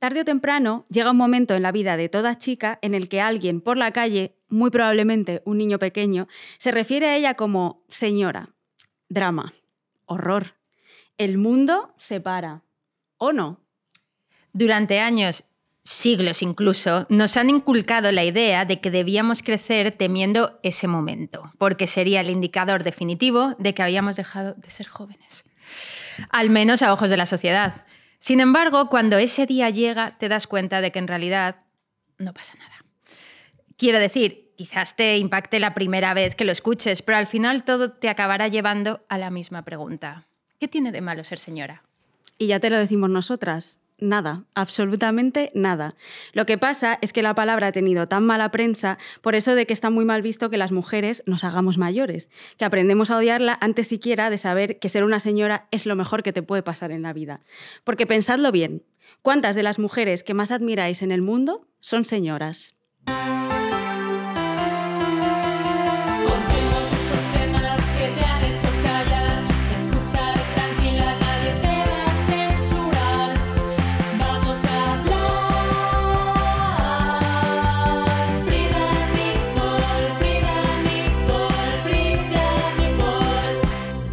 Tarde o temprano llega un momento en la vida de toda chica en el que alguien por la calle, muy probablemente un niño pequeño, se refiere a ella como señora. Drama. Horror. El mundo se para. ¿O no? Durante años, siglos incluso, nos han inculcado la idea de que debíamos crecer temiendo ese momento, porque sería el indicador definitivo de que habíamos dejado de ser jóvenes. Al menos a ojos de la sociedad. Sin embargo, cuando ese día llega, te das cuenta de que en realidad no pasa nada. Quiero decir, quizás te impacte la primera vez que lo escuches, pero al final todo te acabará llevando a la misma pregunta. ¿Qué tiene de malo ser señora? Y ya te lo decimos nosotras. Nada, absolutamente nada. Lo que pasa es que la palabra ha tenido tan mala prensa por eso de que está muy mal visto que las mujeres nos hagamos mayores, que aprendemos a odiarla antes siquiera de saber que ser una señora es lo mejor que te puede pasar en la vida. Porque pensadlo bien, ¿cuántas de las mujeres que más admiráis en el mundo son señoras?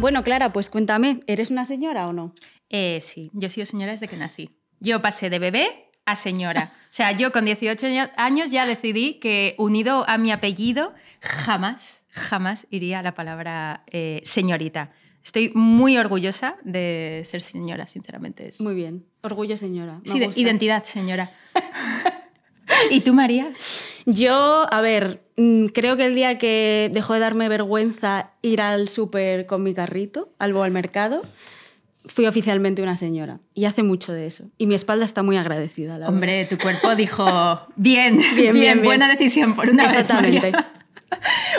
Bueno, Clara, pues cuéntame, ¿eres una señora o no? Eh, sí, yo he sido señora desde que nací. Yo pasé de bebé a señora. O sea, yo con 18 año- años ya decidí que unido a mi apellido jamás, jamás iría a la palabra eh, señorita. Estoy muy orgullosa de ser señora, sinceramente. Es... Muy bien, orgullo señora. me Sí, gusta. identidad, señora. ¿Y tú, María? Yo, a ver, mm, creo que el día que dejó de darme vergüenza ir al súper con mi carrito, al al mercado, fui oficialmente una señora. Y hace mucho de eso. Y mi espalda está muy agradecida, la verdad. Hombre, tu cuerpo dijo, bien, bien, Bien, bien, buena bien. decisión por una vez, Exactamente. María".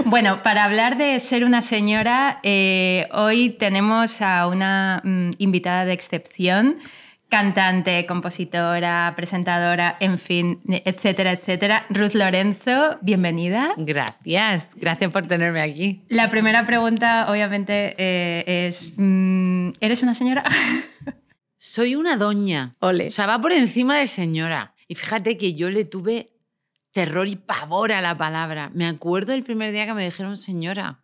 Bueno, para hablar de ser una señora, eh, hoy tenemos a una mm, invitada de excepción, cantante, compositora, presentadora, en fin, etcétera, etcétera. Ruth Lorenzo, bienvenida. Gracias, gracias por tenerme aquí. La primera pregunta, obviamente, eh, es, mm, ¿eres una señora? Soy una doña. Ole. O sea, va por encima de señora. Y fíjate que yo le tuve terror y pavor a la palabra. Me acuerdo el primer día que me dijeron señora.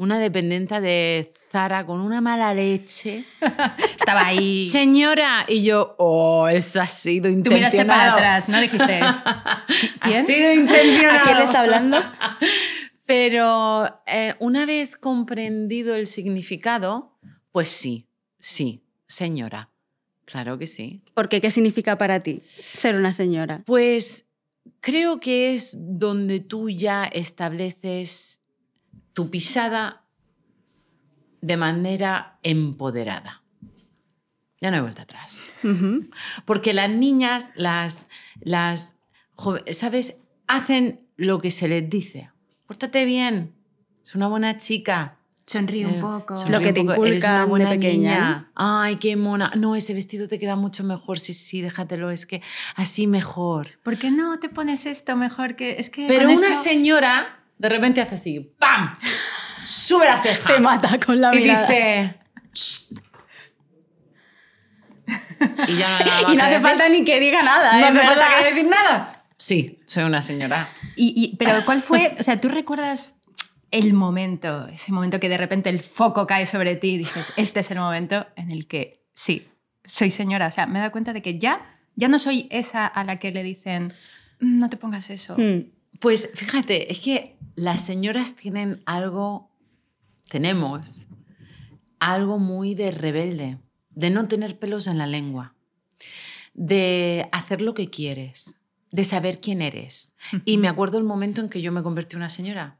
Una dependienta de Zara con una mala leche. Estaba ahí. Señora. Y yo, oh, eso ha sido Tú intencionado. miraste para atrás, ¿no? Dijiste, Ha ¿quién? sido intencionado. ¿A quién le está hablando? Pero eh, una vez comprendido el significado, pues sí, sí, señora. Claro que sí. Porque, ¿qué significa para ti ser una señora? Pues creo que es donde tú ya estableces tu pisada de manera empoderada. Ya no hay vuelta atrás. Ujú. Porque las niñas, las, las ¿sabes? Hacen lo que se les dice. Pórtate bien, es una buena chica. Sonríe un Eh, poco. sonríe Lo que te inculcan de buena pequeña, niña. Ay, qué mona. No, ese vestido te queda mucho mejor. Sí, sí, déjatelo. Es que así mejor. ¿Por qué no te pones esto mejor que.? Es que. Pero una eso- señora de repente hace así, ¡pam! Sube la ceja. Te mata con la y mirada. dice. "Shh". Y ya no, Y no hace decir. falta ni que diga nada. ¿No ¿eh? hace falta que decir nada? Sí, soy una señora. Y, y- pero ¿cuál fue? O sea, ¿tú recuerdas el momento, ese momento que de repente el foco cae sobre ti y dices, este es el momento en el que sí, soy señora? O sea, me he dado cuenta de que ya, ya no soy esa a la que le dicen, "Mm, no te pongas eso. Hmm. Pues fíjate, es que las señoras tienen algo, tenemos algo muy de rebelde, de no tener pelos en la lengua, de hacer lo que quieres, de saber quién eres. Y me acuerdo el momento en que yo me convertí en una señora.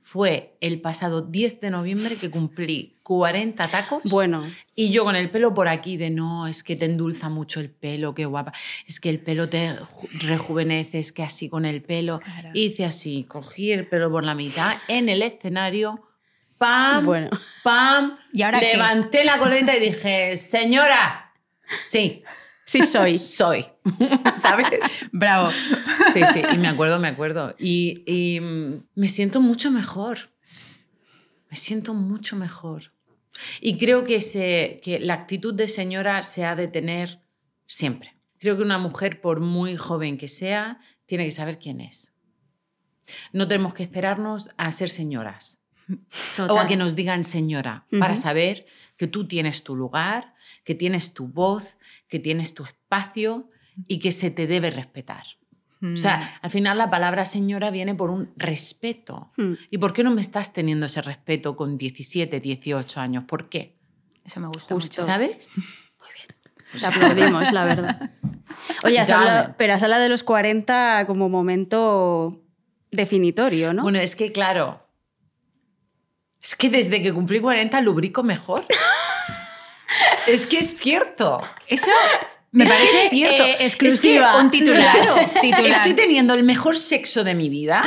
Fue el pasado 10 de noviembre que cumplí 40 tacos. Bueno. Y yo con el pelo por aquí de no, es que te endulza mucho el pelo, qué guapa. Es que el pelo te ju- rejuvenece, es que así con el pelo. Hice así, cogí el pelo por la mitad en el escenario. ¡Pam! Bueno. ¡Pam! ¿Y ahora qué? Levanté la coleta y dije, señora, sí, Sí soy. soy. ¿Sabes? Bravo. Sí, sí, y me acuerdo, me acuerdo. Y, y, mm, me siento mucho mejor. Me siento mucho mejor. Y creo que, se, que la actitud de señora se ha de tener siempre. Creo que una mujer, por muy joven que sea, tiene que saber quién es. No tenemos que esperarnos a ser señoras o a Total. que nos digan señora, para Ujú. saber que tú tienes tu lugar, que tienes tu voz, que tienes tu espacio y que se te debe respetar. O sea, al final la palabra señora viene por un respeto. Hmm. ¿Y por qué no me estás teniendo ese respeto con 17, 18 años? ¿Por qué? Eso me gusta Justo. mucho. ¿Sabes? La aplaudimos, la verdad. Oye, has hablado- pero has hablado de los 40 como momento definitorio, ¿no? Bueno, es que claro, es que desde que cumplí 40 lubrico mejor. es que es cierto. Eso me Es que parece es cierto. eh, exclusiva. Es que, un titular. Claro, Titular. Estoy teniendo el mejor sexo de mi vida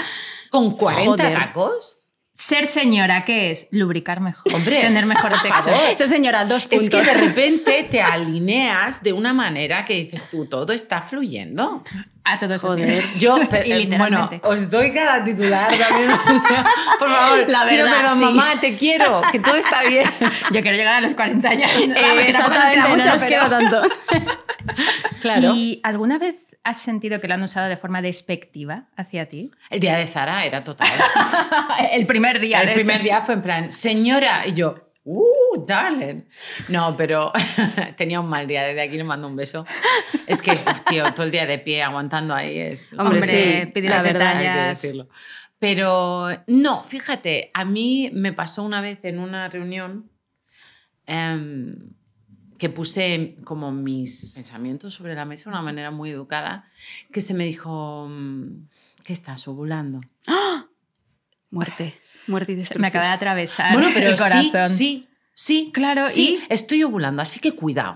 con 40 Joder. tacos. Ser señora, ¿qué es? Lubricar mejor. Hombre, Tener mejor sexo. Eso, señora, dos puntos. Es que de repente te alineas de una manera que dices tú, todo está fluyendo. A todos los Joder. niveles. Yo, Y eh, bueno, os doy cada titular también. Por favor, La verdad, perdón, sí. mamá, te quiero, que todo está bien. Yo quiero llegar a los 40 años. Eh, tampoco nos exactamente, queda no mucho, nos pero- queda tanto. Claro. ¿Y alguna vez has sentido que lo han usado de forma despectiva hacia ti? El día de Zara era total. El primer día. El de primer hecho. día fue en plan, señora, y yo, ¡uh, darling! No, pero tenía un mal día, desde aquí le mando un beso. Es que, tío, todo el día de pie aguantando ahí es... Hombre, Hombre, sí, pide la verdad, hay que detalles. decirlo. Pero no, fíjate, a mí me pasó una vez en una reunión em, que puse como mis pensamientos sobre la mesa de una manera muy educada, que se me dijo, mm, ¿qué estás ovulando? Muerte. Muerte y destrucción. Me acaba de atravesar Bueno, pero el corazón. sí, sí, sí. Claro, sí, y- estoy ovulando, así que cuidado.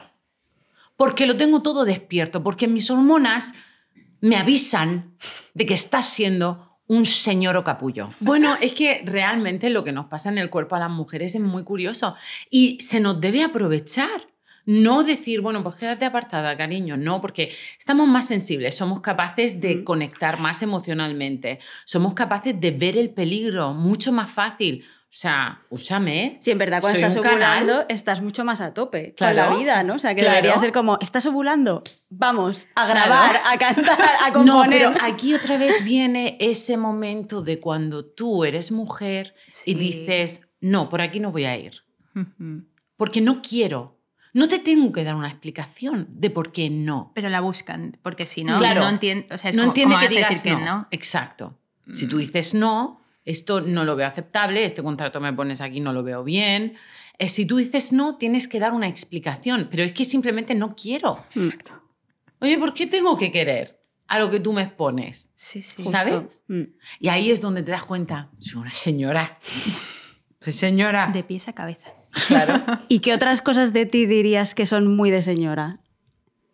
Porque lo tengo todo despierto, porque mis hormonas me avisan de que estás siendo un señor o capullo. Bueno, es que realmente lo que nos pasa en el cuerpo a las mujeres es muy curioso y se nos debe aprovechar. No decir, bueno, pues quédate apartada, cariño. No, porque estamos más sensibles, somos capaces de conectar más emocionalmente, somos capaces de ver el peligro mucho más fácil. O sea, úsame. ¿eh? Sí, en verdad, cuando Soy estás canal. ovulando, estás mucho más a tope Claro. con la vida, ¿no? O sea, que Claro. debería ser como, ¿estás ovulando? Vamos a Claro. grabar, a cantar, a No, componer. pero aquí otra vez viene ese momento de cuando tú eres mujer y dices, no, por aquí no voy a ir, porque no quiero. No te tengo que dar una explicación de por qué no. Pero la buscan, porque si no, Claro. no entiende. O sea, es no como, entiende ¿cómo que digas decir no. que no? Exacto. Si tú dices no, esto no lo veo aceptable, este contrato me pones aquí, no lo veo bien. Eh, si tú dices no, tienes que dar una explicación, pero es que simplemente no quiero. Oye, ¿por qué tengo que querer a lo que tú me expones? Sí, sí. ¿Sabes? Mm. Y ahí es donde te das cuenta, soy una señora. Soy señora. De pies a cabeza. Claro. ¿Y qué otras cosas de ti dirías que son muy de señora?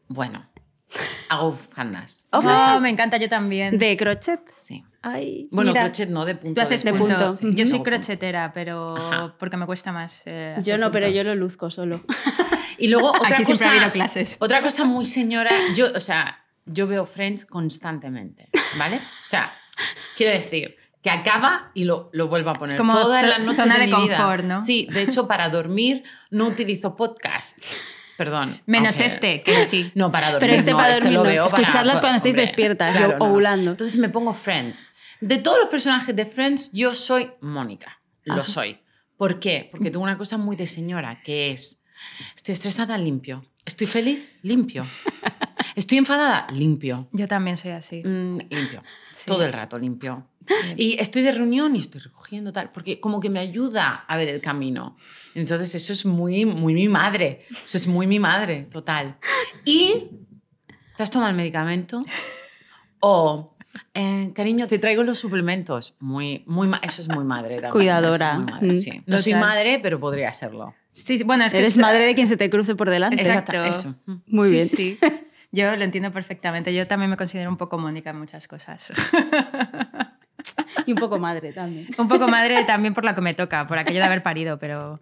Bueno, hago bufandas. Oh, me encanta, yo también. ¿De crochet? Sí. Ay, Bueno, mira. crochet no, de punto. Tú haces de punto. punto. sí. Yo soy crochetera, pero Ajá. porque me cuesta más. eh, Yo no, pero yo lo luzco solo. Y luego otra Aquí cosa, ha clases. Otra cosa muy señora, yo, o sea, yo veo Friends constantemente, ¿vale? O sea, quiero decir que acaba y lo, lo vuelvo a poner Es como todas las noches zona de, de mi vida. confort, ¿no? Sí, de hecho para dormir no utilizo podcasts. Perdón. Menos aunque- este, que sí. No, para dormir. Pero este no, para este dormir lo no. veo Escucharlas para- cuando estéis hombre, despiertas, claro, o- no, no. ovulando. Entonces me pongo Friends. De todos los personajes de Friends, yo soy Mónica. Lo Ajá. soy. ¿Por qué? Porque tengo una cosa muy de señora, que es, estoy estresada, limpio. Estoy feliz, limpio. Estoy enfadada, limpio. Yo también soy así. Mm, limpio. Sí. Todo el rato limpio. Y estoy de reunión y estoy recogiendo tal, porque como que me ayuda a ver el camino. Entonces eso es muy, muy mi madre. Eso es muy mi madre, total. Y ¿te has tomado el medicamento? O, eh, cariño, te traigo los suplementos. Muy, muy, eso es muy madre. también. Cuidadora. Eso es muy madre, Mm. sí. No soy madre, pero podría serlo. Sí, sí, bueno, es que Eres es- madre de quien se te cruce por delante. Exacto. Eso. Mm. Muy Sí, bien. Sí. Yo lo entiendo perfectamente. Yo también me considero un poco Mónica en muchas cosas. Y un poco madre también. un poco madre también por la que me toca, por aquello de haber parido, pero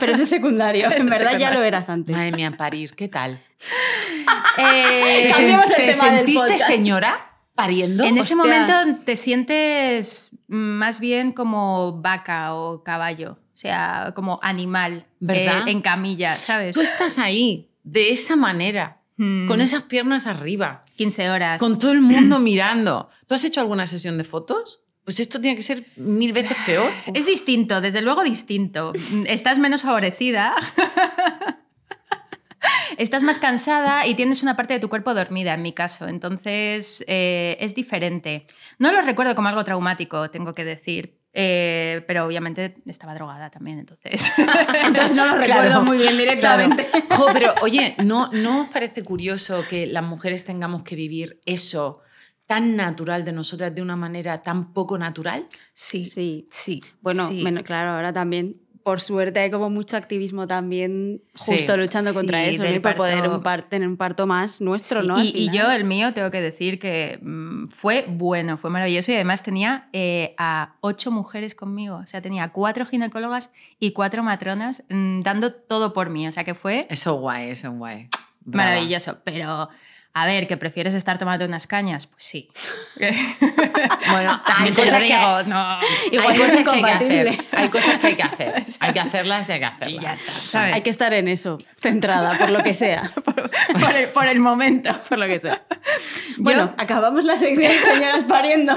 Pero eso es secundario. Eso En verdad ya lo eras antes. Madre mía, parir, ¿qué tal? Eh, ¿Te, sentiste señora pariendo? en ese momento te sientes más bien como vaca o caballo, o sea, como animal ¿Verdad? eh, en camilla, ¿sabes? Tú estás ahí, de esa manera, Mm, con esas piernas arriba, 15 horas. con todo el mundo mirando. ¿Tú has hecho alguna sesión de fotos? Pues esto tiene que ser mil veces peor. Es distinto, desde luego distinto. Estás menos favorecida. Estás más cansada y tienes una parte de tu cuerpo dormida, en mi caso. Entonces, eh, es diferente. No lo recuerdo como algo traumático, tengo que decir. Eh, pero obviamente estaba drogada también, entonces. Entonces no lo recuerdo muy bien directamente. Claro. Jo, pero oye, ¿no, ¿no os parece curioso que las mujeres tengamos que vivir eso tan natural de nosotras de una manera tan poco natural? Sí, Sí. sí. Bueno, sí. claro, ahora también, por suerte, hay como mucho activismo también justo Sí. luchando contra Sí, eso, por poder parto- un par- tener un parto más nuestro, Sí, ¿no? Y, yo, el mío, tengo que decir que mm, fue bueno, fue maravilloso y además tenía eh, a ocho mujeres conmigo. O sea, tenía cuatro ginecólogas y cuatro matronas mm, dando todo por mí. O sea, que fue Eso guay, eso guay. Brava. maravilloso. Pero, a ver, ¿que prefieres estar tomando unas cañas? Pues sí. Bueno, hay cosas que digo, no. Igual hay cosas que hay que hacer. Hay cosas que hay que hacer. Hay que hacerlas y hay que hacerlas. Y ya está, ¿sabes? Hay que estar en eso, centrada, por lo que sea. por, el, por el momento. por lo que sea. Yo- Bueno, acabamos la sección de señoras pariendo.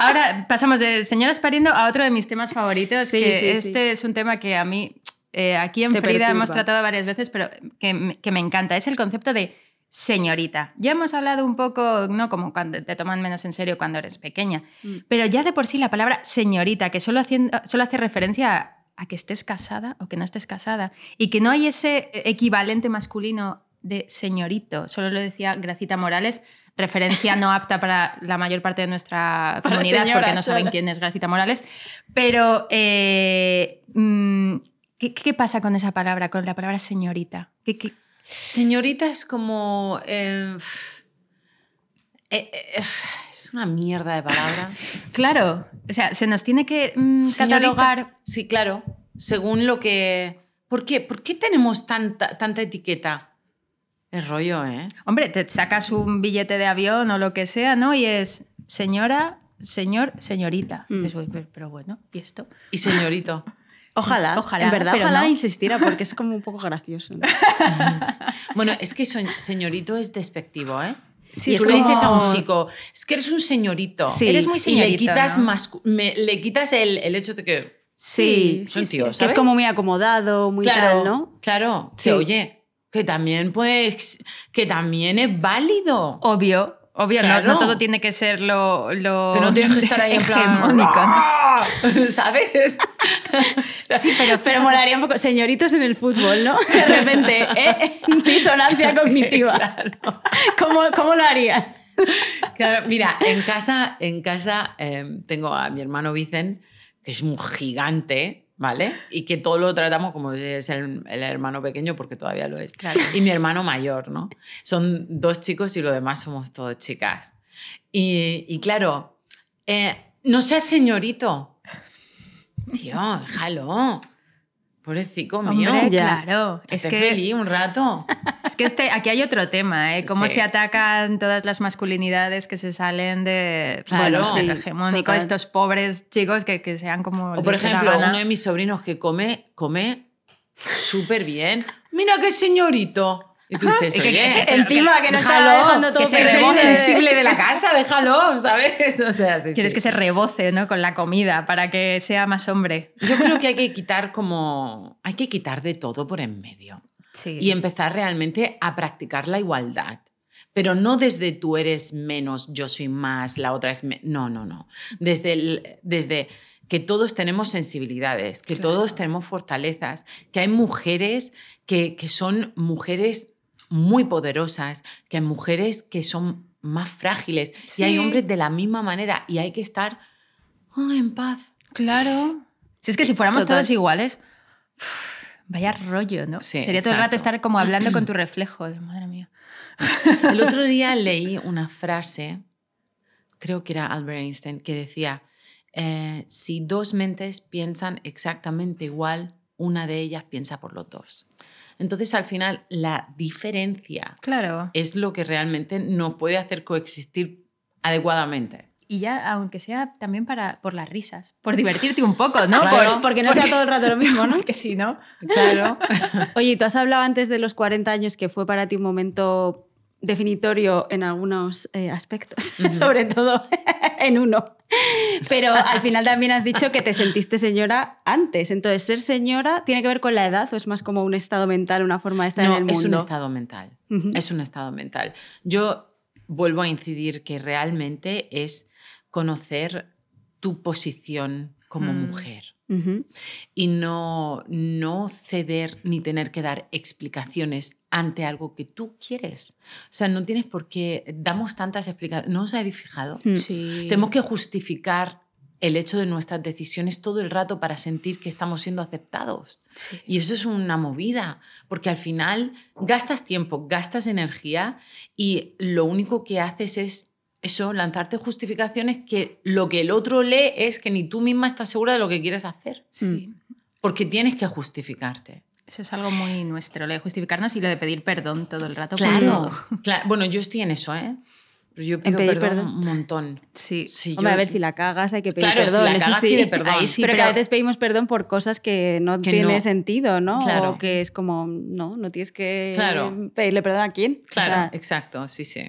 Ahora pasamos de señoras pariendo a otro de mis temas favoritos, Sí, que sí, sí. este es un tema que a mí, eh, aquí en Te Frida hemos tratado varias veces, pero que me encanta. Es el concepto de señorita. Ya hemos hablado un poco, ¿no? Como cuando te toman menos en serio cuando eres pequeña, Mm. pero ya de por sí la palabra señorita, que solo, haciendo, solo hace referencia a, a que estés casada o que no estés casada, y que no hay ese equivalente masculino de señorito, solo lo decía Gracita Morales, referencia no apta para la mayor parte de nuestra Para comunidad porque no saben quién es Gracita Morales, pero eh, mm, ¿qué, qué pasa con esa palabra, con la palabra señorita? ¿Qué, qué- Señorita es como. eh, eh, eh, es una mierda de palabra. Claro, o sea, se nos tiene que mm, catalogar. Sí, claro. Según lo que. ¿Por qué? ¿Por qué tenemos tanta, tanta etiqueta? Es rollo, ¿eh? Hombre, te sacas un billete de avión o lo que sea, ¿no? Y es señora, señor, señorita. Mm. Dices, "Uy, pero, pero bueno, ¿y esto? Y señorito. Ojalá, ojalá, en verdad, pero ojalá no. insistiera porque es como un poco gracioso. ¿no? Bueno, es que son- señorito es despectivo, ¿eh? Sí, y es tú le dices a un como- chico, es que eres un señorito. Sí. Eres muy y le señorito, quitas, ¿no? mascu- me- le quitas el, el hecho de que Sí, son sí, tíos, que es ¿sabes? como muy acomodado, muy claro, tal, ¿no? Claro, Sí. que oye, que también puedes, que también es válido. Obvio, obvio, no- todo tiene que ser lo, lo que no tienes que estar ahí en plan. "Ah", ¿sabes? Sí, pero, pero molaría un poco. Señoritos en el fútbol, ¿no? De repente, ¿eh? Disonancia cognitiva. ¿Cómo, ¿Cómo lo harían? Claro, mira, en casa, en casa eh, tengo a mi hermano Vicen, que es un gigante, ¿vale? Y que todo lo tratamos como si es el, el hermano pequeño, porque todavía lo es. Y mi hermano mayor, ¿no? Son dos chicos y lo demás somos todos chicas. Y, y claro, eh, no seas señorito. Tío, déjalo. Pobrecito mío. Hombre, Ya. claro. Es que, feliz un rato. es que este, aquí hay otro tema, ¿eh? Cómo Sí. se atacan todas las masculinidades que se salen de Claro, bueno, sí, el hegemónico, total. estos pobres chicos que, que sean como. O por ejemplo, gana. uno de mis sobrinos que come, come súper bien. Mira qué señorito. Y tú dices, que- oye, es que encima que no está déjalo, dejando todo que soy perdido. sensible de la casa, déjalo, ¿sabes? O sea, sí, Quieres sí. que se reboce ¿no? con la comida para que sea más hombre. Yo creo que hay que quitar como... Hay que quitar de todo por en medio. Sí. y empezar realmente a practicar la igualdad. Pero no desde tú eres menos, yo soy más, la otra es... No, no, no. Desde, el- desde que todos tenemos sensibilidades, que Claro. todos tenemos fortalezas, que hay mujeres que, que son mujeres muy poderosas, que hay mujeres que son más frágiles y hay Sí. hombres de la misma manera y hay que estar ah, en paz. Claro. Si es que si fuéramos Total. todos iguales, uf, vaya rollo, ¿no? Sí, Sería todo el rato estar como hablando con tu reflejo. de, Madre mía. El otro día leí una frase, creo que era Albert Einstein, que decía, eh, si dos mentes piensan exactamente igual, una de ellas piensa por los dos. Entonces, al final, la diferencia Claro. es lo que realmente nos puede hacer coexistir adecuadamente. Y ya, aunque sea también para, por las risas, por divertirte un poco, ¿no? Claro. Por- Porque no sea todo el rato lo mismo, ¿no? Porque si no. Claro. Oye, tú has hablado antes de los 40 años que fue para ti un momento definitorio en algunos eh, aspectos, sobre todo en uno. Pero al final también has dicho que te sentiste señora antes. Entonces, ¿ser señora tiene que ver con la edad o es más como un estado mental, una forma de estar No, en el es un mundo? estado mental. Es un estado mental. Yo vuelvo a incidir que realmente es conocer tu posición como Mm. mujer Y no, no ceder ni tener que dar explicaciones ante algo que tú quieres. O sea, no tienes por qué, damos tantas explicaciones, ¿no os habéis fijado? Mm. Sí. Tenemos que justificar el hecho de nuestras decisiones todo el rato para sentir que estamos siendo aceptados. Sí. Y eso es una movida, porque al final gastas tiempo, gastas energía y lo único que haces es eso, lanzarte justificaciones que lo que el otro lee es que ni tú misma estás segura de lo que quieres hacer, Sí. porque tienes que justificarte. Eso es algo muy nuestro, lo de justificarnos y lo de pedir perdón todo el rato. Claro. Claro. Bueno, yo estoy en eso, ¿eh? Yo pido pedir perdón, perdón. un montón. Sí. Sí, Hombre, yo- a ver, si la cagas hay que pedir Claro, si perdón. la eso cagas, sí. pide perdón. Ahí sí, Pero pero que a veces pedimos perdón por cosas que no Que tiene no. sentido, ¿no? Claro. O que es como, no, no tienes que Claro. pedirle perdón a quién. O Claro, sea, exacto, sí, sí.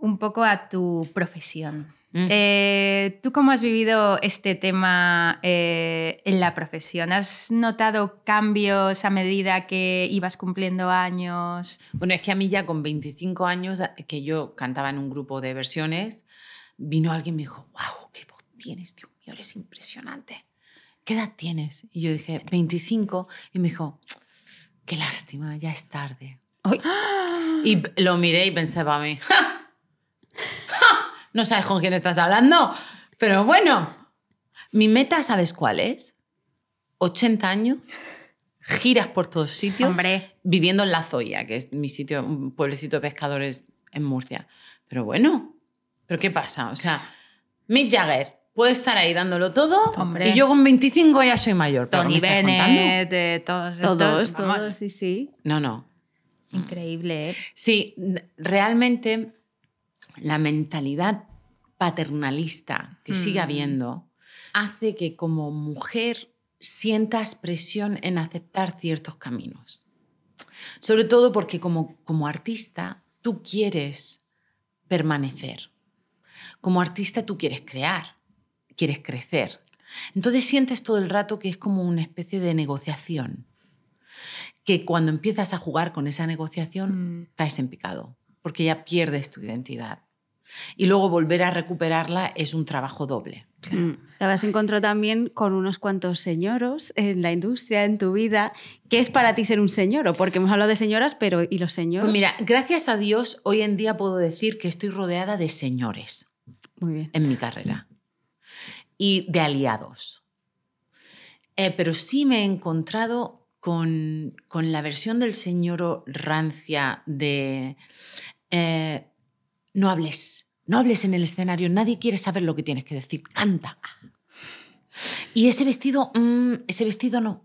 un poco a tu profesión. Mm. Eh, ¿Tú cómo has vivido este tema eh, en la profesión? ¿Has notado cambios a medida que ibas cumpliendo años? Bueno, es que a mí ya con 25 años, que yo cantaba en un grupo de versiones, vino alguien y me dijo, wow, qué voz tienes, Dios mío, eres impresionante. ¿Qué edad tienes? Y yo dije, 25. Y me dijo, qué lástima, ya es tarde. Ay. Y lo miré y pensé para mí, ¡Ja! No sabes con quién estás hablando. Pero bueno, mi meta, ¿sabes cuál es? 80 años, giras por todos sitios Hombre, viviendo en La Zoya, que es mi sitio, un pueblecito de pescadores en Murcia. Pero bueno, ¿pero qué pasa? O sea, Mick Jagger puede estar ahí dándolo todo Hombre. y yo con 25 ya soy mayor. ¿Pero qué Tony? Bennett, eh, todos estos. todos, todos, sí, sí. No, no. Increíble, ¿eh? Sí, realmente la mentalidad paternalista que sigue Mm. habiendo hace que como mujer sientas presión en aceptar ciertos caminos. Sobre todo porque como, como artista tú quieres permanecer. Como artista tú quieres crear, quieres crecer. Entonces sientes todo el rato que es como una especie de negociación. Que cuando empiezas a jugar con esa negociación Mm. caes en picado, porque ya pierdes tu identidad. Y luego volver a recuperarla es un trabajo doble. Mm. Te habrás encontrado también con unos cuantos señoros en la industria, en tu vida. ¿Qué es para ti ser un señoro? Porque hemos hablado de señoras, pero ¿y los señores? Pues mira, gracias a Dios hoy en día puedo decir que estoy rodeada de señores Muy bien. en mi carrera y de aliados. Eh, pero sí me he encontrado con, con la versión del señor rancia de eh, no hables, no hables en el escenario, nadie quiere saber lo que tienes que decir, canta. Y ese vestido, mm, ese vestido no.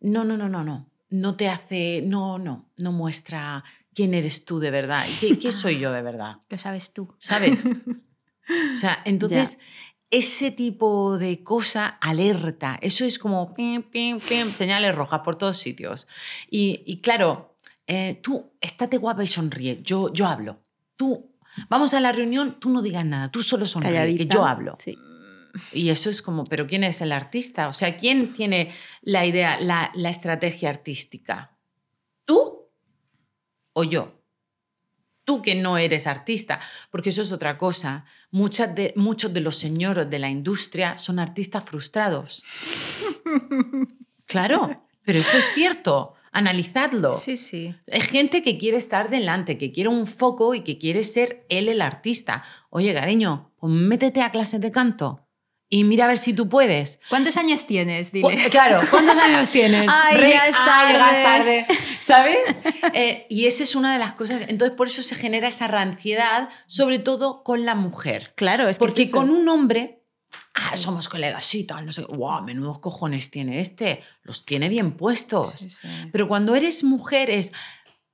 No, no, no, no, no. No te hace, no, no, no muestra quién eres tú de verdad. y ¿Qué, qué soy yo de verdad? Lo sabes tú. ¿Sabes? O sea, entonces, ese tipo de cosa alerta. Eso es como pim, pim, pim, señales rojas por todos sitios. Y, y claro, eh, tú, estate guapa y sonríe. Yo, yo hablo. Tú, vamos a la reunión, tú no digas nada. Tú solo sonríe, que Calladita. yo hablo. Sí. Y eso es como, ¿pero quién es el artista? O sea, ¿quién tiene la idea, la, la estrategia artística? ¿Tú o yo? Tú que no eres artista, porque eso es otra cosa. Muchas de, muchos de los señores de la industria son artistas frustrados. Claro, pero esto es cierto. Analizadlo. Sí, sí. Hay gente que quiere estar delante, que quiere un foco y que quiere ser él el artista. Oye, cariño, pues métete a clases de canto y mira a ver si tú puedes. ¿Cuántos años tienes? Cu-. Claro, ¿cuántos años tienes? Ay, ya es Ay, llegas tarde. tarde, ¿Sabes? Eh, y esa es una de las cosas. Entonces, por eso se genera esa ranciedad, sobre todo con la mujer. Claro, es que Porque es con un hombre, ah, somos colegas y tal, no sé, wow, menudos cojones tiene este, los tiene bien puestos. Sí, sí. Pero cuando eres mujer es,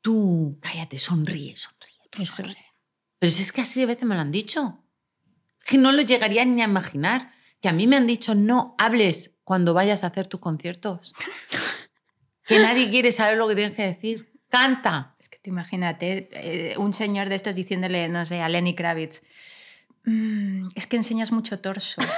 tú, cállate, sonríe, sonríe, tú Eso. sonríe. Pero si es que así de veces me lo han dicho. Que no lo llegaría ni a imaginar. Que a mí me han dicho, no hables cuando vayas a hacer tus conciertos. que nadie quiere saber lo que tienes que decir. Canta. Es que te imagínate eh, un señor de estos diciéndole, no sé, a Lenny Kravitz, "Mm, es que enseñas mucho torso.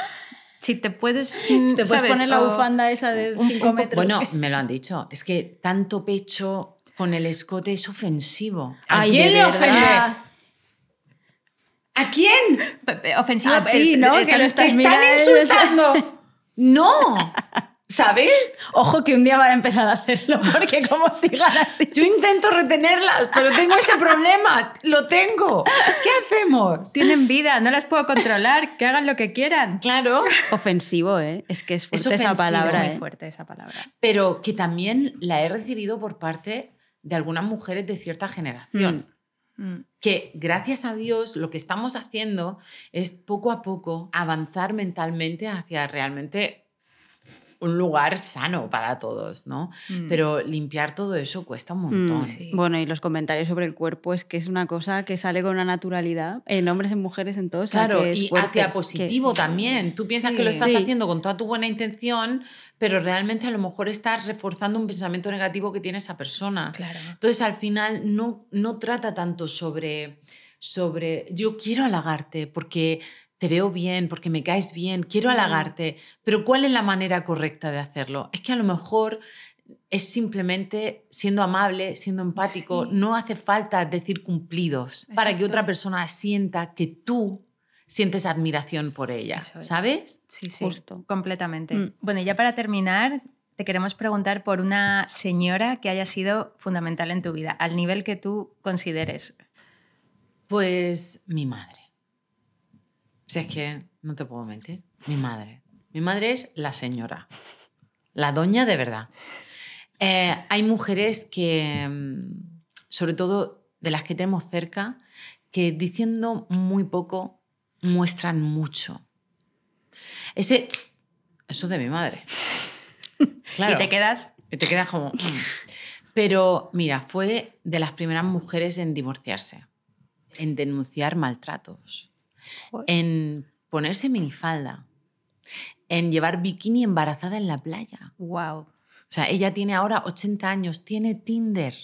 Si te puedes... mm, Te puedes ¿sabes? poner la O- bufanda esa de un 5 poco- metros. Bueno, me lo han dicho. Es que tanto pecho con el escote es ofensivo. ¿A Ay, quién le ofende? ¿A quién? Ofensivo. A ti, ¿no? están- Que lo estás ¡Te están mirando. insultando! ¡No! ¿Sabes? Ojo que un día van a empezar a hacerlo, porque como sigan así. Yo intento retenerlas, pero tengo ese problema. Lo tengo. ¿Qué hacemos? Tienen vida, no las puedo controlar, que hagan lo que quieran. Claro. Ofensivo, ¿eh? Es que es fuerte esa ofensivo, palabra, es muy ¿eh? fuerte esa palabra. Pero que también la he recibido por parte de algunas mujeres de cierta generación. Mm. que gracias a Dios lo que estamos haciendo es poco a poco avanzar mentalmente hacia realmente un lugar sano para todos, ¿no? Mm. Pero limpiar todo eso cuesta un Mm, montón. sí. Bueno, y los comentarios sobre el cuerpo es que es una cosa que sale con una naturalidad en hombres, en mujeres, en todos. Claro, que es y fuerte, hacia que- positivo también. Tú piensas que lo estás Sí. haciendo con toda tu buena intención, pero realmente a lo mejor estás reforzando un pensamiento negativo que tiene esa persona. Claro. Entonces, al final, no, no trata tanto sobre, sobre, yo quiero halagarte porque te veo bien, porque me caes bien, quiero halagarte, pero ¿cuál es la manera correcta de hacerlo? Es que a lo mejor es simplemente siendo amable, siendo empático, Sí. no hace falta decir cumplidos para que otra persona sienta que tú sientes admiración por ella, es. ¿sabes? Sí, sí, Justo. completamente. Mm. Bueno, y ya para terminar, te queremos preguntar por una señora que haya sido fundamental en tu vida, al nivel que tú consideres. Pues mi madre. Si es que no te puedo mentir, mi madre. Mi madre es la señora, la doña de verdad. Eh, hay mujeres que, mm, sobre todo de las que tenemos cerca, que diciendo muy poco muestran mucho. Ese... tss, Eso es de mi madre. Claro. Y te quedas... Y te quedas como... mm. Pero mira, fue de las primeras mujeres en divorciarse, en denunciar maltratos. En ponerse minifalda, en llevar bikini embarazada en la playa. ¡Wow! O sea, ella tiene ahora 80 años, tiene Tinder,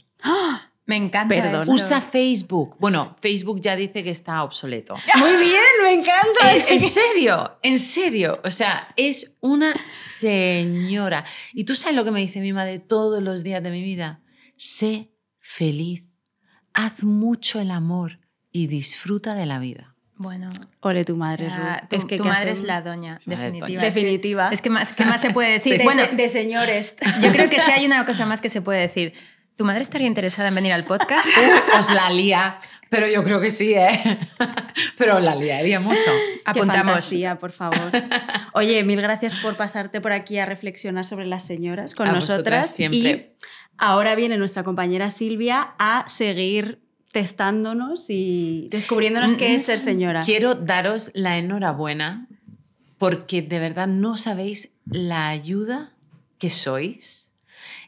Me encanta. Perdón. esto. usa Facebook. Bueno, Facebook ya dice que está obsoleto. Muy bien, me encanta. En, en serio, en serio. O sea, es una señora. Y tú sabes lo que me dice mi madre todos los días de mi vida. Sé feliz, haz mucho el amor y disfruta de la vida. Bueno, Ole tu o madre, sea, Ruth. tu, es que tu madre es la doña, definitiva. Es que- Definitiva. Es que, más, ¿qué más se puede decir? de, bueno, de señores. yo creo que sí hay una cosa más que se puede decir. ¿Tu madre estaría interesada en venir al podcast? Uh, os la lía, pero yo creo que sí, ¿eh? Pero la liaría mucho. Qué Apuntamos. fantasía, por favor. Oye, mil gracias por pasarte por aquí a reflexionar sobre las señoras con A nosotras. siempre. Y ahora viene nuestra compañera Silvia a seguir testándonos y descubriéndonos qué es ser señora. Quiero daros la enhorabuena porque de verdad no sabéis la ayuda que sois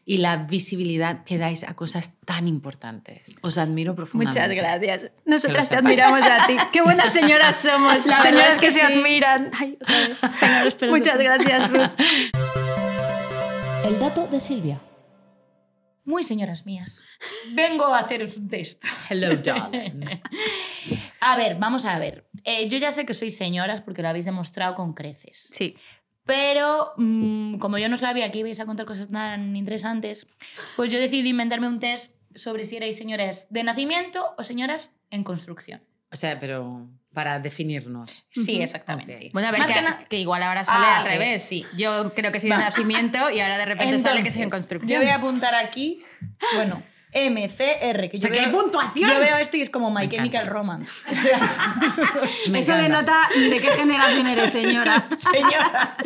y la visibilidad que dais a cosas tan importantes. Os admiro profundamente. Muchas gracias. Nosotras te admiramos a ti. Qué buenas señoras somos. La señoras es que, que se sí. admiran. Ay, otra vez. Muchas gracias, Ruth. El dato de Silvia. Muy señoras mías, vengo a haceros un test. Hello, darling. A ver, vamos a ver. Eh, yo ya sé que sois señoras porque lo habéis demostrado con creces. Sí. Pero mm, como yo no sabía que ibais a contar cosas tan interesantes, pues yo decidí inventarme un test sobre si erais señoras de nacimiento o señoras en construcción. O sea, pero para definirnos. Sí, exactamente. Bueno, a ver, Más que, que na- que igual ahora sale Ah, al revés. sí. Yo creo que sí de nacimiento y ahora de repente sale que sí en construcción. Yo voy a apuntar aquí, bueno, M, C, R. Que O sea, yo que hay veo- puntuación. Yo veo esto y es como My Chemical. Romance. O sea, Eso denota de qué generación eres, señora. señora.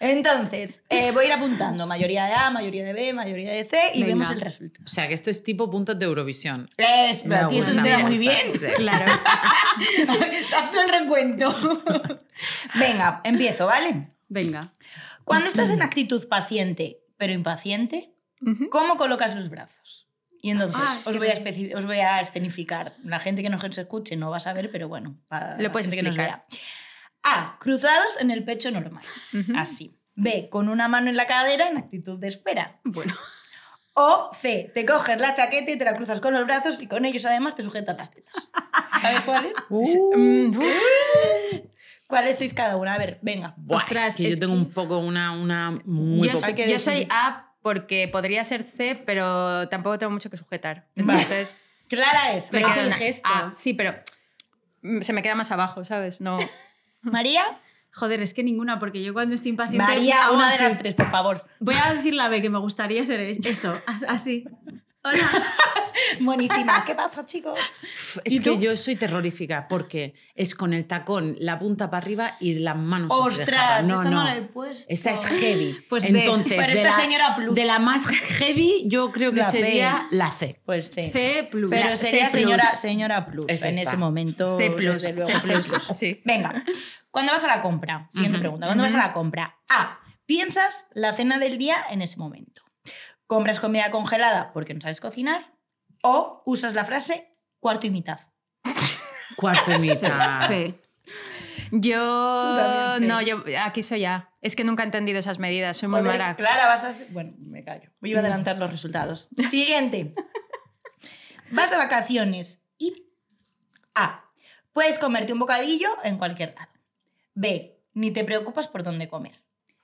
Entonces, eh, voy a ir apuntando mayoría de A, mayoría de B, mayoría de C y Venga. vemos el resultado. O sea, que esto es tipo puntos de Eurovisión. Es, Me a ti eso se te da muy bien. Sí. Claro. Haz el recuento. Venga, empiezo, ¿vale? Venga. Cuando estás en actitud paciente, pero impaciente, ¿cómo colocas los brazos? Y entonces Ah, os, voy a bien. especi- os voy a escenificar. La gente que no se escuche no va a saber, pero bueno, para Lo puedes gente que nos explicar. vea. A. Cruzados en el pecho normal. Así. B. Con una mano en la cadera en actitud de espera. Bueno. O C. Te coges la chaqueta y te la cruzas con los brazos y con ellos además te sujetas las tetas. ¿Sabes cuáles? Mm, uf. ¿Cuáles sois cada una? A ver, venga. Buah, Ostras, es que yo es tengo que- un poco una, una muy Yo, poco- que yo soy. A porque podría ser C, pero tampoco tengo mucho que sujetar. Vale. Entonces, Clara es. me Pero es el gesto. A. Sí, pero mm, se me queda más abajo, ¿sabes? No. María. Joder, es que ninguna, porque yo cuando estoy impaciente. María, una de así. las tres, por favor. Voy a decir la B, que me gustaría ser eso, así. Hola. Buenísima. ¿Qué pasa, chicos? Es ¿Y que yo soy terrorífica porque es con el tacón, la punta para arriba y las manos de Ostras. No, esa no no. la he puesto. Esa es heavy. Pues de- Entonces, Pero de, esta la, señora plus. de la más heavy, yo creo que La C. sería la C. Pues C. C plus. Pero sería plus. señora, señora Plus Es en ese momento. C plus, desde luego, C plus, sí. Venga, cuando vas a la compra, siguiente pregunta, cuando vas a la compra, A, piensas la cena del día en ese momento. Compras comida congelada porque no sabes cocinar o usas la frase cuarto y mitad. Cuarto y mitad. Yo. también, No, yo aquí soy A. Es que nunca he entendido esas medidas. Soy muy mala. Clara, vas a... ser- Bueno, me callo. Voy a adelantar los resultados. Siguiente. Vas de vacaciones y... A. Puedes comerte un bocadillo en cualquier lado. B. Ni te preocupas por dónde comer.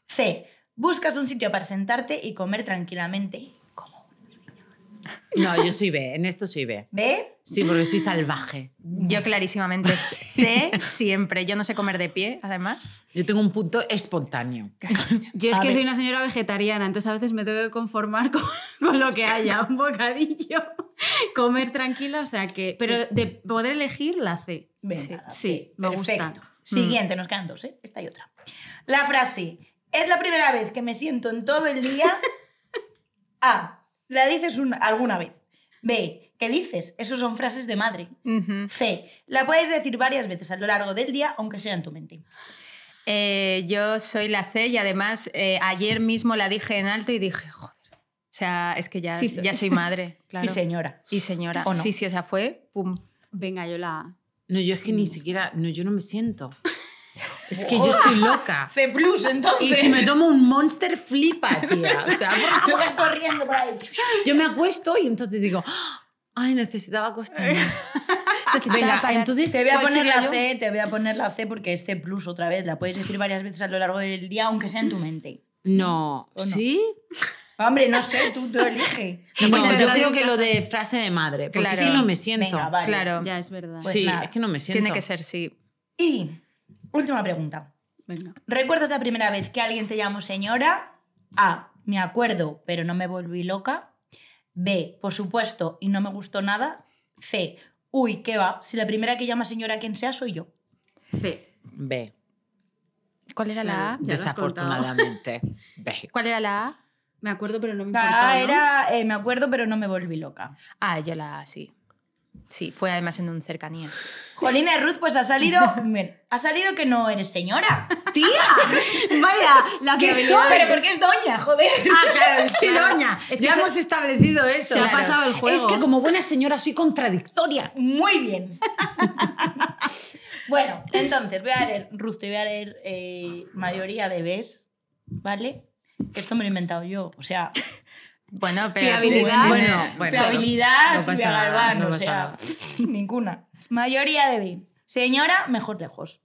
C. Buscas un sitio para sentarte y comer tranquilamente. ¿Cómo? No, yo soy B. En esto soy B. B. Sí, porque soy salvaje. Yo clarísimamente C siempre. Yo no sé comer de pie, además. Yo tengo un punto espontáneo. Yo es A que ver. soy una señora vegetariana, entonces a veces me tengo que conformar con, con lo que haya, un bocadillo, comer tranquila, o sea que... Pero de poder elegir la C. Venga, Sí, ok, me perfecto. gusta. Siguiente, nos quedan dos, ¿eh? Esta y otra. La frase, es la primera vez que me siento en todo el día. A, la dices un- alguna vez. B, ¿qué dices? Eso son frases de madre. C, la puedes decir varias veces a lo largo del día, aunque sea en tu mente. Eh, yo soy la C y además eh, ayer mismo la dije en alto y dije, joder. O sea, es que ya, Sí, ya soy madre, claro. Y señora. Y señora. ¿O no? Sí, sí, o sea, fue pum. Venga, yo la. No, yo es que ni siquiera. No, yo no me siento. Es que yo estoy loca. C plus, entonces. Y si me tomo un monster, flipa, tía. O sea, Tú vas corriendo por ahí. yo me acuesto y entonces digo, ay, necesitaba acostarme. Venga, entonces. Te voy a ¿cuál poner la yo? C, te voy a poner la C porque es C plus otra vez. La puedes decir varias veces a lo largo del día, aunque sea en tu mente. No, ¿O no? ¿sí? Hombre, no sé, tú, tú elige. No, Pues yo entonces- creo que lo de frase de madre, porque Claro. sí no me siento. Venga, vale. Claro. Ya es verdad. Pues sí, nada. es que no me siento. Tiene que ser, sí. Y última pregunta. Venga. ¿Recuerdas la primera vez que alguien te llamó señora? A. Me acuerdo, pero no me volví loca. B, por supuesto, y no me gustó nada. C, uy, ¿qué va? Si la primera que llama señora quien sea soy yo. C. B. ¿Cuál era la A? Ya lo has Desafortunadamente. B. ¿Cuál era la A? Me acuerdo, pero no me importó. Ah, ¿no? era, eh, me acuerdo, pero no me volví loca. Ah, yo la A, sí. Sí, fue además en un cercanías. Jolina Ruth, pues ha salido. Ha salido que no eres señora. ¡Tía! Vaya, la ¿Qué fiabilidad soy? Pero porque es doña, joder. Ah, claro, sí, doña. Es que ya se- hemos establecido eso. se ha pasado el juego. Es que como buena señora soy contradictoria. Muy bien. bueno, entonces voy a leer, Ruth, te voy a leer eh, mayoría de Bs, ¿vale? Que esto me lo he inventado yo. O sea, Bueno, pero Fiabilidad. Bueno, bueno. fiabilidad, no pasa nada, Galván, no o pasa sea, nada. ninguna. Mayoría de B. Señora, mejor lejos.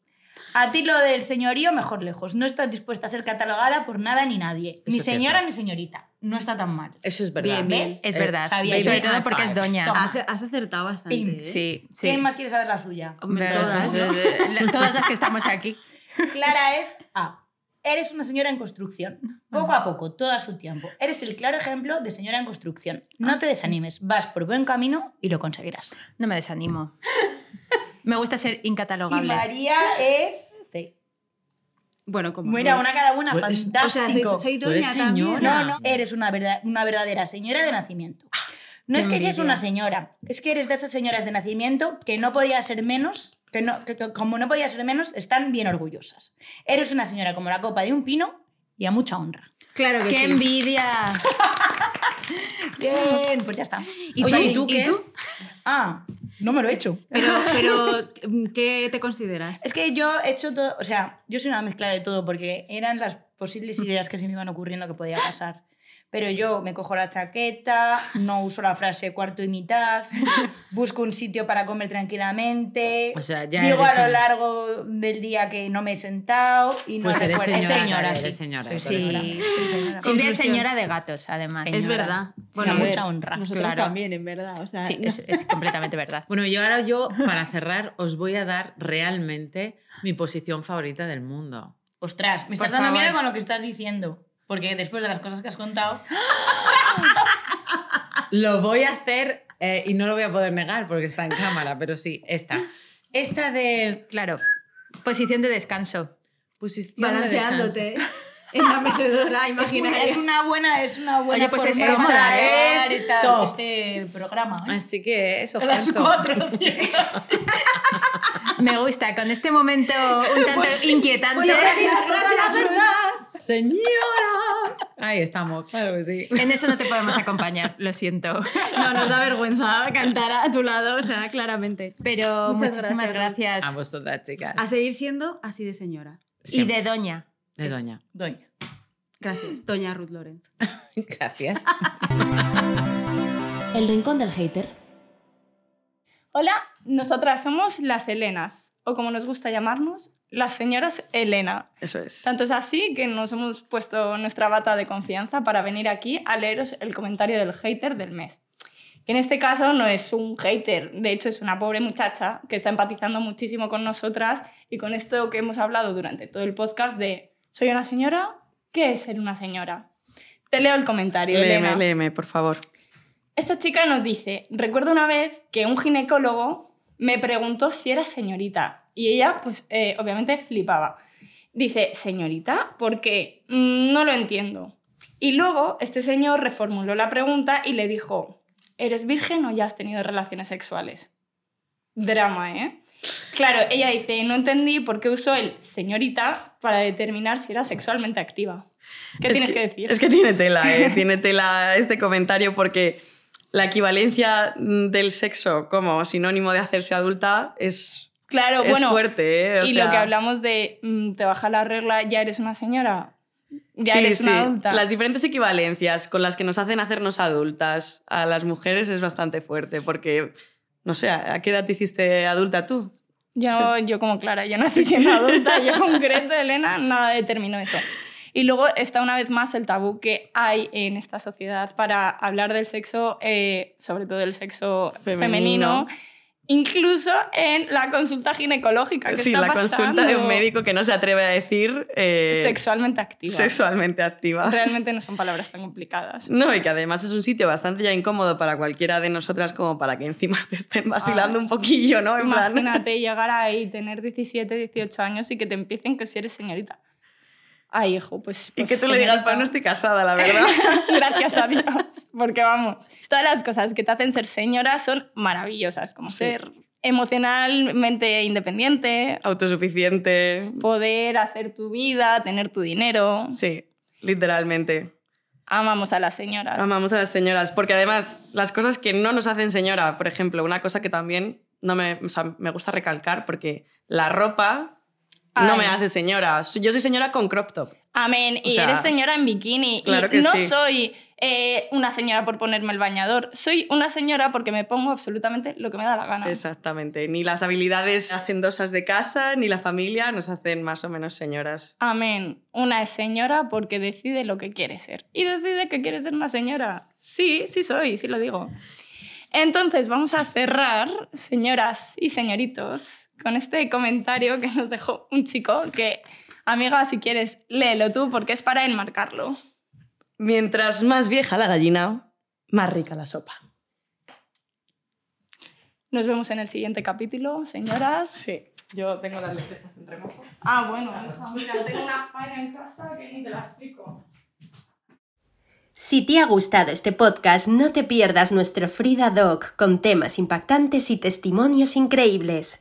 A ti lo del señorío, mejor lejos. No estás dispuesta a ser catalogada por nada ni nadie. Ni es señora cierto. ni señorita. No está tan mal. Eso es verdad. Bien, bien. ¿Ves? Es verdad. sabía Y sobre yo. todo porque es doña. Toma. Has, has acertado bastante. Pim. ¿eh? Sí, sí. ¿Quién más quiere saber la suya? Hombre, Pero, todas, pues, ¿no? eh, todas las que estamos aquí. Clara es A. Eres una señora en construcción. Poco a poco, todo a su tiempo. Eres el claro ejemplo de señora en construcción. No te desanimes, vas por buen camino y lo conseguirás. No me desanimo. Me gusta ser Y incatalogable. María es C. Bueno, como. Mira, una cada una, Pues, o sea, O sea, fantástico. soy, soy Tú eres doña también. señora. No, no, eres una, verdad, una verdadera señora de nacimiento. No qué es que seas envidia. una señora, es que eres de esas señoras de nacimiento que no podía ser menos, que, no, que- que como no podía ser menos, están bien orgullosas. Eres una señora como la copa de un pino y a mucha honra. Claro que ¡Qué sí. envidia! Bien, pues ya está. ¿Y Oye, tú, ¿y ¿y tú qué? Ah, no me lo he hecho. Pero, pero, ¿qué te consideras? Es que yo he hecho todo, o sea, yo soy una mezcla de todo porque eran las posibles ideas que se me iban ocurriendo que podía pasar. Pero yo me cojo la chaqueta, no uso la frase cuarto y mitad, busco un sitio para comer tranquilamente, O sea, ya digo a lo señora. largo del día que no me he sentado y no Pues eres recuerdo- señora, sí. eres señora, Sí. señora, señora. Silvia es señora de gatos, además. Es verdad. Bueno, ver, mucha honra. Nosotros Claro. también, en verdad. O sea, Sí, no- es, es completamente verdad. Bueno, y ahora yo, para cerrar, os voy a dar realmente mi posición favorita del mundo. Ostras, me estás Por dando favor. miedo con lo que estás diciendo. Porque después de las cosas que has contado, Lo voy a hacer eh, y no lo voy a poder negar porque está en cámara, pero sí, esta. Esta de Claro. Posición de descanso. posición de balanceándote en la mecedora es imaginaria. una buena, es una buena Oye, pues es forma de cómoda, acabar ¿eh? esta- Top. este programa. ¿eh? Así que eso, A las cuatro. Me gusta, con este momento un tanto inquietante. Señora. Ahí estamos, claro que sí. En eso no te podemos acompañar, lo siento. No, nos da vergüenza cantar a tu lado, o sea, claramente. Pero Muchas muchísimas gracias, gracias. A vosotras, chicas. A seguir siendo así de señora. Y de doña. De doña. Doña. Gracias, doña Ruth Lorenz. Gracias. El rincón del hater. Hola, nosotras somos las Helenas, o como nos gusta llamarnos, las señoras Elena. Eso es. Tanto es así que nos hemos puesto nuestra bata de confianza para venir aquí a leeros el comentario del hater del mes. Que en este caso no es un hater, de hecho es una pobre muchacha que está empatizando muchísimo con nosotras y con esto que hemos hablado durante todo el podcast de ¿soy una señora? ¿Qué es ser una señora? Te leo el comentario, Léeme, Elena. léeme, por favor. Esta chica nos dice, recuerdo una vez que un ginecólogo me preguntó si era señorita y ella, pues eh, obviamente flipaba. Dice, señorita, porque mm, no lo entiendo. Y luego este señor reformuló la pregunta y le dijo, ¿eres virgen o ya has tenido relaciones sexuales? Drama, ¿eh? Claro, ella dice, no entendí por qué usó el señorita para determinar si era sexualmente activa. ¿Qué Es tienes que, decir? Es que tiene tela, ¿eh? tiene tela este comentario porque la equivalencia del sexo como sinónimo de hacerse adulta es, Claro, es bueno, fuerte. ¿eh? O y sea, lo que hablamos de mm, te baja la regla, ya eres una señora, ya sí, eres sí. una adulta. Las diferentes equivalencias con las que nos hacen hacernos adultas a las mujeres es bastante fuerte porque, no sé, ¿a qué edad te hiciste adulta tú? Yo, yo como Clara, yo nací siendo adulta, yo concreto, Elena, nada determinó eso. Y luego está una vez más el tabú que hay en esta sociedad para hablar del sexo, eh, sobre todo el sexo Femenino. femenino, incluso en la consulta ginecológica. que Sí, está la consulta de un pasando? médico que no se atreve a decir... eh, Sexualmente activa. Sexualmente activa. Realmente no son palabras tan complicadas. No, y que además es un sitio bastante ya incómodo para cualquiera de nosotras como para que encima te estén vacilando Ah, un poquillo, ¿no? En plan- Imagínate llegar ahí, tener 17, 18 años y que te empiecen que si eres señorita. Ay, hijo, pues... Y pues, que tú le digas, pues no estoy casada, la verdad. Gracias a Dios, porque vamos, todas las cosas que te hacen ser señora son maravillosas, como ser emocionalmente independiente, Autosuficiente. poder hacer tu vida, tener tu dinero. Sí, literalmente. Amamos a las señoras. Amamos a las señoras, porque además las cosas que no nos hacen señora, por ejemplo, una cosa que también no me, o sea, me gusta recalcar, porque la ropa no me hace señora. Yo soy señora con crop top. Amén. O Y sea, eres señora en bikini. claro y que no sí. soy eh, una señora por ponerme el bañador. Soy una señora porque me pongo absolutamente lo que me da la gana. Exactamente. Ni las habilidades hacendosas de casa, ni la familia nos hacen más o menos señoras. Amén. Una es señora porque decide lo que quiere ser. Y decide que quiere ser una señora. Sí, sí soy, sí lo digo. Entonces vamos a cerrar, señoras y señoritos, con este comentario que nos dejó un chico que, amiga, si quieres, léelo tú porque es para enmarcarlo. Mientras más vieja la gallina, más rica la sopa. Nos vemos en el siguiente capítulo, señoras. Sí, yo tengo las letras en remojo. Ah, bueno, hija, mira, tengo una faena en casa que ni te la explico. Si te ha gustado este podcast, no te pierdas nuestro Frida Doc con temas impactantes y testimonios increíbles.